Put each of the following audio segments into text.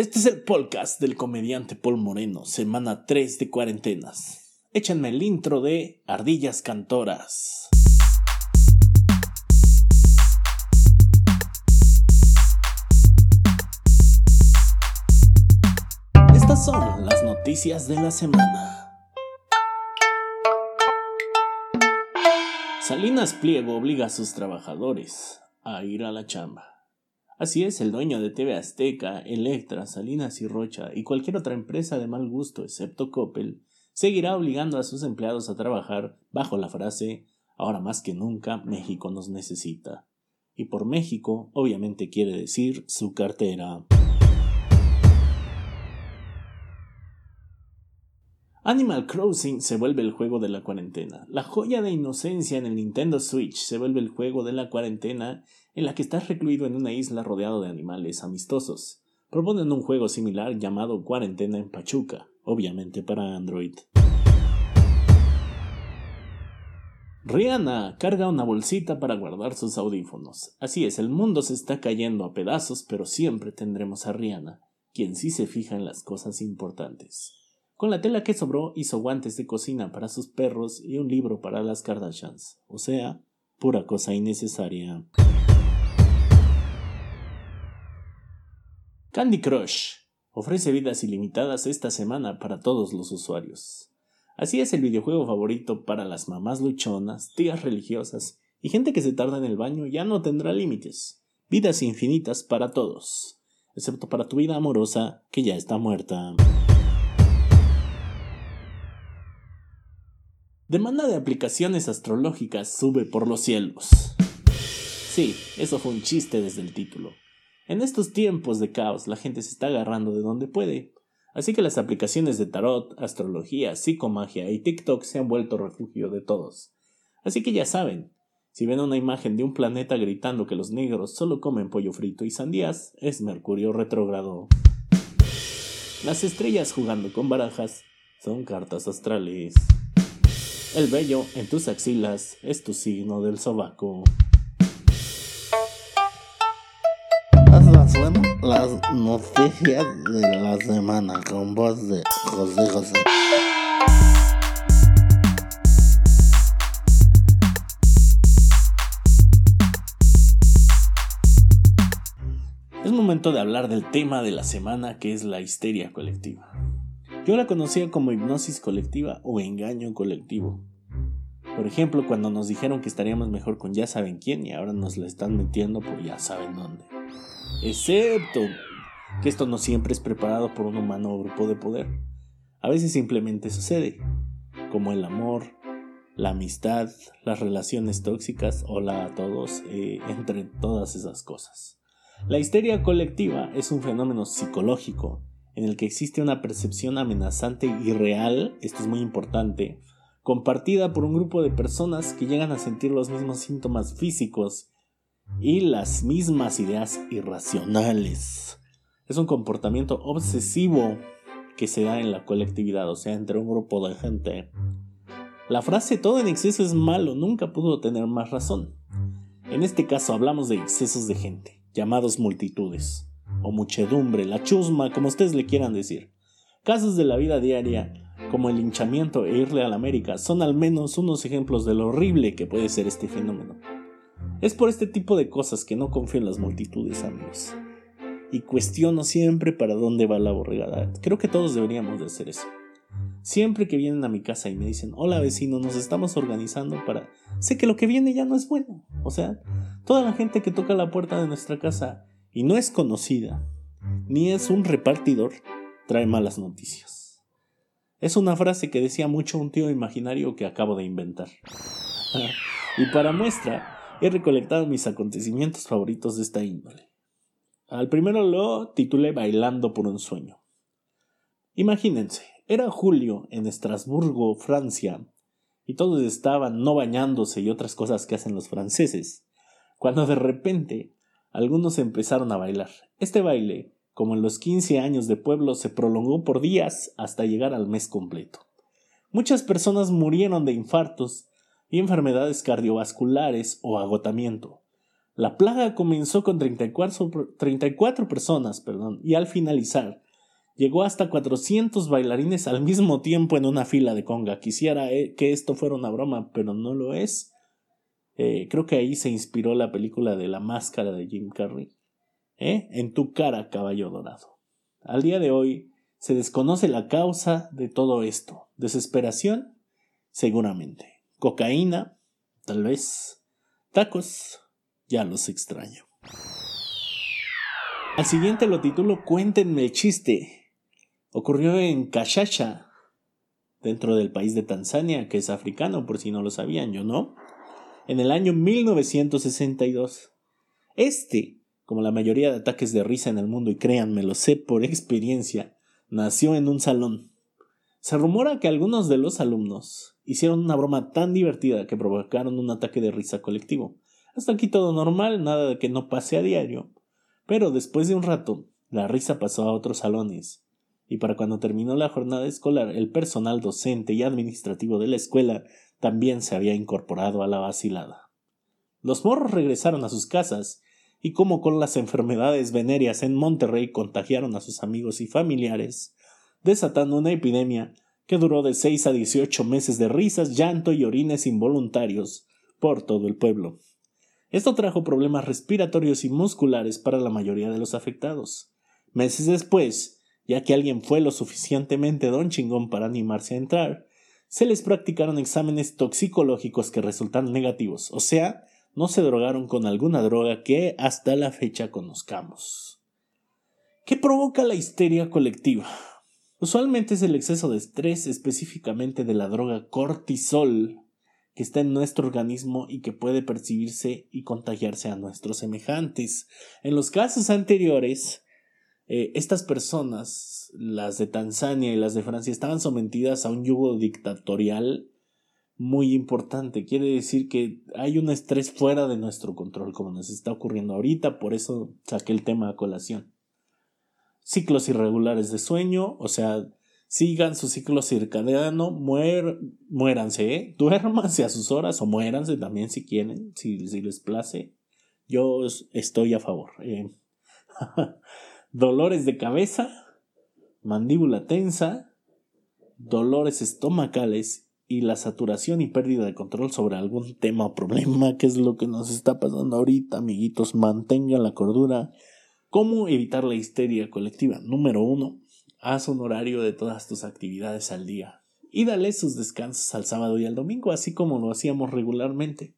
Este es el podcast del comediante Paul Moreno, semana 3 de cuarentenas. Échenme el intro de Ardillas Cantoras. Estas son las noticias de la semana. Salinas Pliego obliga a sus trabajadores a ir a la chamba. Así es, el dueño de TV Azteca, Electra, Salinas y Rocha y cualquier otra empresa de mal gusto excepto Coppel seguirá obligando a sus empleados a trabajar bajo la frase ahora más que nunca México nos necesita. Y por México obviamente quiere decir su cartera. Animal Crossing se vuelve el juego de la cuarentena. La joya de inocencia en el Nintendo Switch se vuelve el juego de la cuarentena en la que estás recluido en una isla rodeado de animales amistosos. Proponen un juego similar llamado Cuarentena en Pachuca, obviamente para Android. Rihanna carga una bolsita para guardar sus audífonos. Así es, el mundo se está cayendo a pedazos, pero siempre tendremos a Rihanna, quien sí se fija en las cosas importantes. Con la tela que sobró hizo guantes de cocina para sus perros y un libro para las Kardashians, o sea, pura cosa innecesaria. Candy Crush ofrece vidas ilimitadas esta semana para todos los usuarios. Así es el videojuego favorito para las mamás luchonas, tías religiosas y gente que se tarda en el baño ya no tendrá límites. Vidas infinitas para todos, excepto para tu vida amorosa que ya está muerta. Demanda de aplicaciones astrológicas sube por los cielos. Sí, eso fue un chiste desde el título. En estos tiempos de caos la gente se está agarrando de donde puede, así que las aplicaciones de tarot, astrología, psicomagia y TikTok se han vuelto refugio de todos. Así que ya saben, si ven una imagen de un planeta gritando que los negros solo comen pollo frito y sandías, es Mercurio retrógrado. Las estrellas jugando con barajas son cartas astrales. El vello en tus axilas es tu signo del sobaco. las noticias de la semana con voz de José José. Es momento de hablar del tema de la semana que es la histeria colectiva. Yo la conocía como hipnosis colectiva o engaño colectivo. Por ejemplo, cuando nos dijeron que estaríamos mejor con ya saben quién y ahora nos la están metiendo por ya saben dónde. Excepto que esto no siempre es preparado por un humano o grupo de poder. A veces simplemente sucede, como el amor, la amistad, las relaciones tóxicas, hola a todos, eh, entre todas esas cosas. La histeria colectiva es un fenómeno psicológico en el que existe una percepción amenazante y real, esto es muy importante, compartida por un grupo de personas que llegan a sentir los mismos síntomas físicos y las mismas ideas irracionales. Es un comportamiento obsesivo que se da en la colectividad, o sea, entre un grupo de gente. La frase todo en exceso es malo nunca pudo tener más razón. En este caso hablamos de excesos de gente, llamados multitudes, o muchedumbre, la chusma, como ustedes le quieran decir. Casos de la vida diaria, como el hinchamiento e irle a la América, son al menos unos ejemplos de lo horrible que puede ser este fenómeno. Es por este tipo de cosas que no confío en las multitudes, amigos. Y cuestiono siempre para dónde va la borregada. Creo que todos deberíamos de hacer eso. Siempre que vienen a mi casa y me dicen, hola vecino, nos estamos organizando para... Sé que lo que viene ya no es bueno. O sea, toda la gente que toca la puerta de nuestra casa y no es conocida, ni es un repartidor, trae malas noticias. Es una frase que decía mucho un tío imaginario que acabo de inventar. y para muestra, he recolectado mis acontecimientos favoritos de esta índole. Al primero lo titulé Bailando por un sueño. Imagínense, era julio en Estrasburgo, Francia, y todos estaban no bañándose y otras cosas que hacen los franceses, cuando de repente algunos empezaron a bailar. Este baile, como en los 15 años de pueblo, se prolongó por días hasta llegar al mes completo. Muchas personas murieron de infartos y enfermedades cardiovasculares o agotamiento. La plaga comenzó con 34, 34 personas perdón, y al finalizar llegó hasta 400 bailarines al mismo tiempo en una fila de conga. Quisiera eh, que esto fuera una broma, pero no lo es. Eh, creo que ahí se inspiró la película de La Máscara de Jim Carrey. ¿Eh? En tu cara, caballo dorado. Al día de hoy se desconoce la causa de todo esto. Desesperación, seguramente. Cocaína, tal vez. Tacos, ya los extraño. Al siguiente lo titulo Cuéntenme el chiste. Ocurrió en Kashasha, dentro del país de Tanzania, que es africano, por si no lo sabían, yo no, en el año 1962. Este como la mayoría de ataques de risa en el mundo, y créanme, lo sé por experiencia, nació en un salón. Se rumora que algunos de los alumnos hicieron una broma tan divertida que provocaron un ataque de risa colectivo. Hasta aquí todo normal, nada de que no pase a diario. Pero después de un rato, la risa pasó a otros salones, y para cuando terminó la jornada escolar, el personal docente y administrativo de la escuela también se había incorporado a la vacilada. Los morros regresaron a sus casas y como con las enfermedades venéreas en Monterrey contagiaron a sus amigos y familiares, desatando una epidemia que duró de seis a dieciocho meses de risas, llanto y orines involuntarios por todo el pueblo. Esto trajo problemas respiratorios y musculares para la mayoría de los afectados. Meses después, ya que alguien fue lo suficientemente don chingón para animarse a entrar, se les practicaron exámenes toxicológicos que resultaron negativos, o sea, no se drogaron con alguna droga que hasta la fecha conozcamos. ¿Qué provoca la histeria colectiva? Usualmente es el exceso de estrés, específicamente de la droga cortisol, que está en nuestro organismo y que puede percibirse y contagiarse a nuestros semejantes. En los casos anteriores, eh, estas personas, las de Tanzania y las de Francia, estaban sometidas a un yugo dictatorial muy importante. Quiere decir que hay un estrés fuera de nuestro control, como nos está ocurriendo ahorita, por eso saqué el tema a colación. Ciclos irregulares de sueño, o sea, sigan su ciclo circadiano, muer, muéranse, ¿eh? duérmanse a sus horas o muéranse también si quieren, si, les place. Yo estoy a favor. Eh. dolores de cabeza, mandíbula tensa, dolores estomacales y la saturación y pérdida de control sobre algún tema o problema, que es lo que nos está pasando ahorita, amiguitos, mantengan la cordura. ¿Cómo evitar la histeria colectiva? Número uno, haz un horario de todas tus actividades al día y dale sus descansos al sábado y al domingo, así como lo hacíamos regularmente.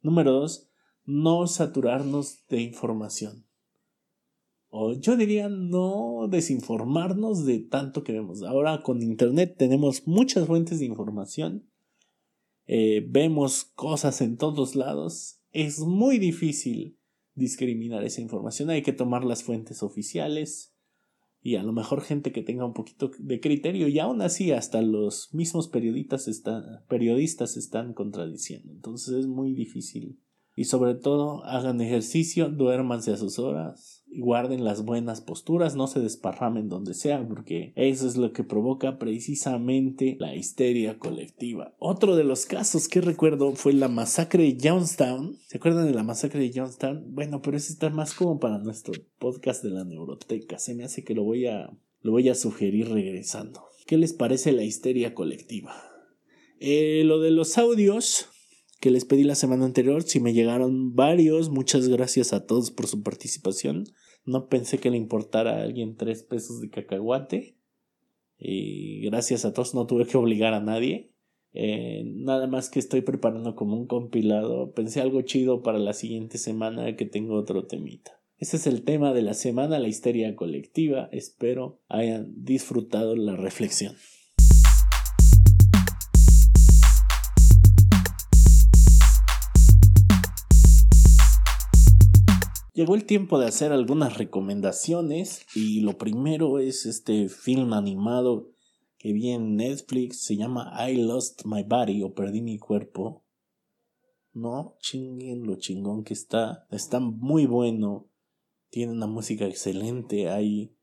Número dos, no saturarnos de información o yo diría no desinformarnos de tanto que vemos. Ahora con Internet tenemos muchas fuentes de información, eh, vemos cosas en todos lados, es muy difícil discriminar esa información, hay que tomar las fuentes oficiales y a lo mejor gente que tenga un poquito de criterio y aún así hasta los mismos periodistas, están, periodistas están contradiciendo, entonces es muy difícil. Y sobre todo hagan ejercicio, duérmanse a sus horas, guarden las buenas posturas, no se desparramen donde sea, porque eso es lo que provoca precisamente la histeria colectiva. Otro de los casos que recuerdo fue la masacre de Johnstown. ¿Se acuerdan de la masacre de Johnstown? Bueno, pero eso está más como para nuestro podcast de la neuroteca. Se me hace que lo voy a, lo voy a sugerir regresando. ¿Qué les parece la histeria colectiva? Eh, lo de los audios, que les pedí la semana anterior. Si me llegaron varios, muchas gracias a todos por su participación. No pensé que le importara a alguien tres pesos de cacahuate. Y gracias a todos no tuve que obligar a nadie. Eh, nada más que estoy preparando como un compilado. Pensé algo chido para la siguiente semana que tengo otro temita. Ese es el tema de la semana, la histeria colectiva. Espero hayan disfrutado la reflexión. Llegó el tiempo de hacer algunas recomendaciones y lo primero es este film animado que vi en Netflix, se llama I Lost My Body o Perdí mi cuerpo. No, chinguen lo chingón que está, está muy bueno, tiene una música excelente, hay,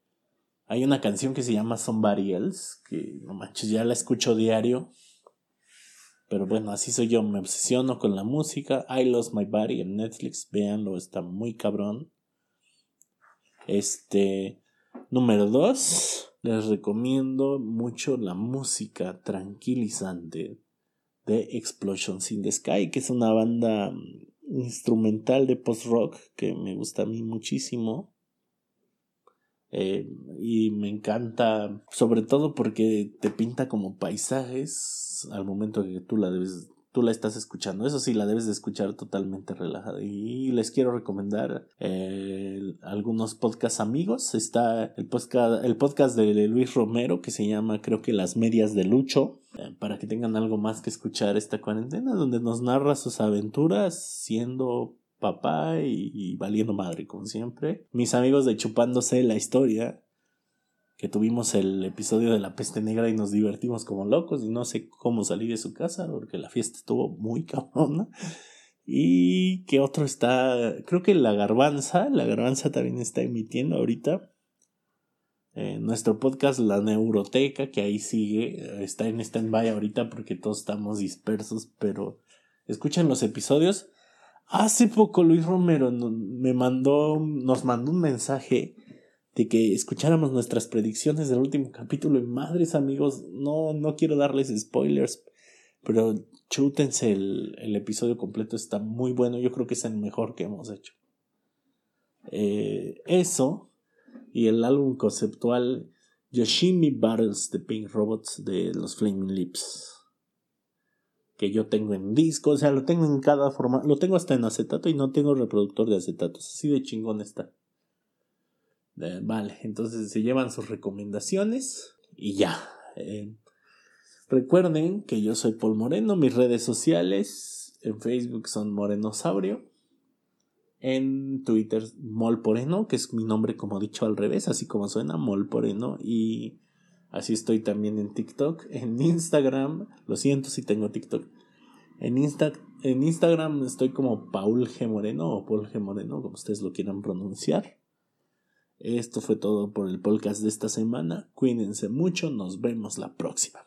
hay una canción que se llama Somebody Else, que no manches, ya la escucho diario. Pero bueno, así soy yo, me obsesiono con la música. I Lost My Body en Netflix, véanlo, está muy cabrón. Este, número dos, les recomiendo mucho la música tranquilizante de Explosions in the Sky, que es una banda instrumental de post-rock que me gusta a mí muchísimo. Eh, y me encanta, sobre todo porque te pinta como paisajes al momento que tú la debes, tú la estás escuchando. Eso sí, la debes de escuchar totalmente relajada. Y les quiero recomendar eh, algunos podcast amigos. Está el podcast, el podcast de Luis Romero que se llama creo que Las Medias de Lucho. Eh, para que tengan algo más que escuchar esta cuarentena, donde nos narra sus aventuras siendo papá y, valiendo madre, como siempre. Mis amigos de Chupándose la historia, que tuvimos el episodio de la peste negra y nos divertimos como locos y no sé cómo salí de su casa porque la fiesta estuvo muy cabrona. Y que otro está, creo que la garbanza, la garbanza también está emitiendo ahorita. Eh, nuestro podcast La Neuroteca, que ahí sigue, está en stand-by ahorita porque todos estamos dispersos, pero escuchen los episodios Hace poco Luis Romero me mandó, nos mandó un mensaje de que escucháramos nuestras predicciones del último capítulo y madres amigos, no, no quiero darles spoilers, pero chútense el, el episodio completo, está muy bueno, yo creo que es el mejor que hemos hecho. Eh, eso y el álbum conceptual Yoshimi Battles the Pink Robots de los Flaming Lips que yo tengo en disco, o sea, lo tengo en cada forma, lo tengo hasta en acetato y no tengo reproductor de acetatos, así de chingón está. Eh, vale, entonces se llevan sus recomendaciones y ya. Eh, recuerden que yo soy Paul Moreno, mis redes sociales en Facebook son Morenosaurio, en Twitter Mol Poreno, que es mi nombre como dicho al revés, así como suena Mol Poreno y Así estoy también en TikTok. En Instagram, lo siento si tengo TikTok. En, Insta, en Instagram estoy como Paul G. Moreno o Paul G. Moreno, como ustedes lo quieran pronunciar. Esto fue todo por el podcast de esta semana. Cuídense mucho, nos vemos la próxima.